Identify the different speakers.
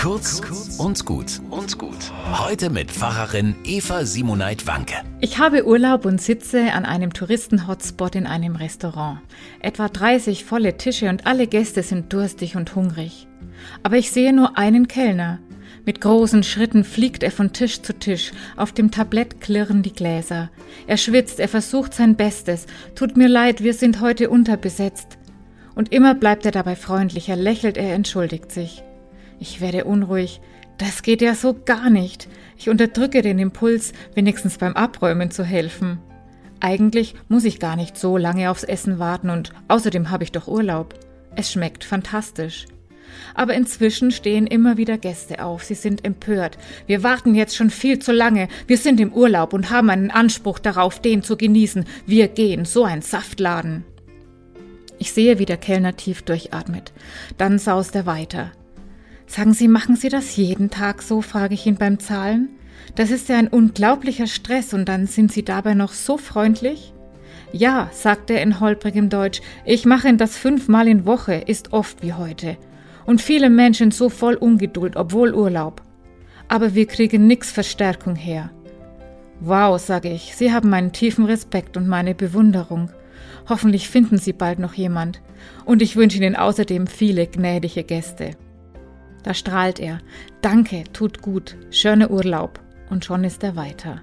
Speaker 1: Kurz und gut und gut. Heute mit Pfarrerin Eva Simoneit Wanke.
Speaker 2: Ich habe Urlaub und sitze an einem Touristen-Hotspot in einem Restaurant. Etwa 30 volle Tische und alle Gäste sind durstig und hungrig. Aber ich sehe nur einen Kellner. Mit großen Schritten fliegt er von Tisch zu Tisch. Auf dem Tablett klirren die Gläser. Er schwitzt, er versucht sein Bestes. Tut mir leid, wir sind heute unterbesetzt. Und immer bleibt er dabei freundlich, er lächelt, er entschuldigt sich. Ich werde unruhig. Das geht ja so gar nicht. Ich unterdrücke den Impuls, wenigstens beim Abräumen zu helfen. Eigentlich muss ich gar nicht so lange aufs Essen warten und außerdem habe ich doch Urlaub. Es schmeckt fantastisch. Aber inzwischen stehen immer wieder Gäste auf. Sie sind empört. Wir warten jetzt schon viel zu lange. Wir sind im Urlaub und haben einen Anspruch darauf, den zu genießen. Wir gehen, so ein Saftladen. Ich sehe, wie der Kellner tief durchatmet. Dann saust er weiter. Sagen Sie, machen Sie das jeden Tag so? frage ich ihn beim Zahlen. Das ist ja ein unglaublicher Stress und dann sind Sie dabei noch so freundlich? Ja, sagt er in holprigem Deutsch, ich mache das fünfmal in Woche, ist oft wie heute. Und viele Menschen so voll Ungeduld, obwohl Urlaub. Aber wir kriegen nix Verstärkung her. Wow, sage ich, Sie haben meinen tiefen Respekt und meine Bewunderung. Hoffentlich finden Sie bald noch jemand. Und ich wünsche Ihnen außerdem viele gnädige Gäste. Da strahlt er. Danke, tut gut, schöne Urlaub. Und schon ist er weiter.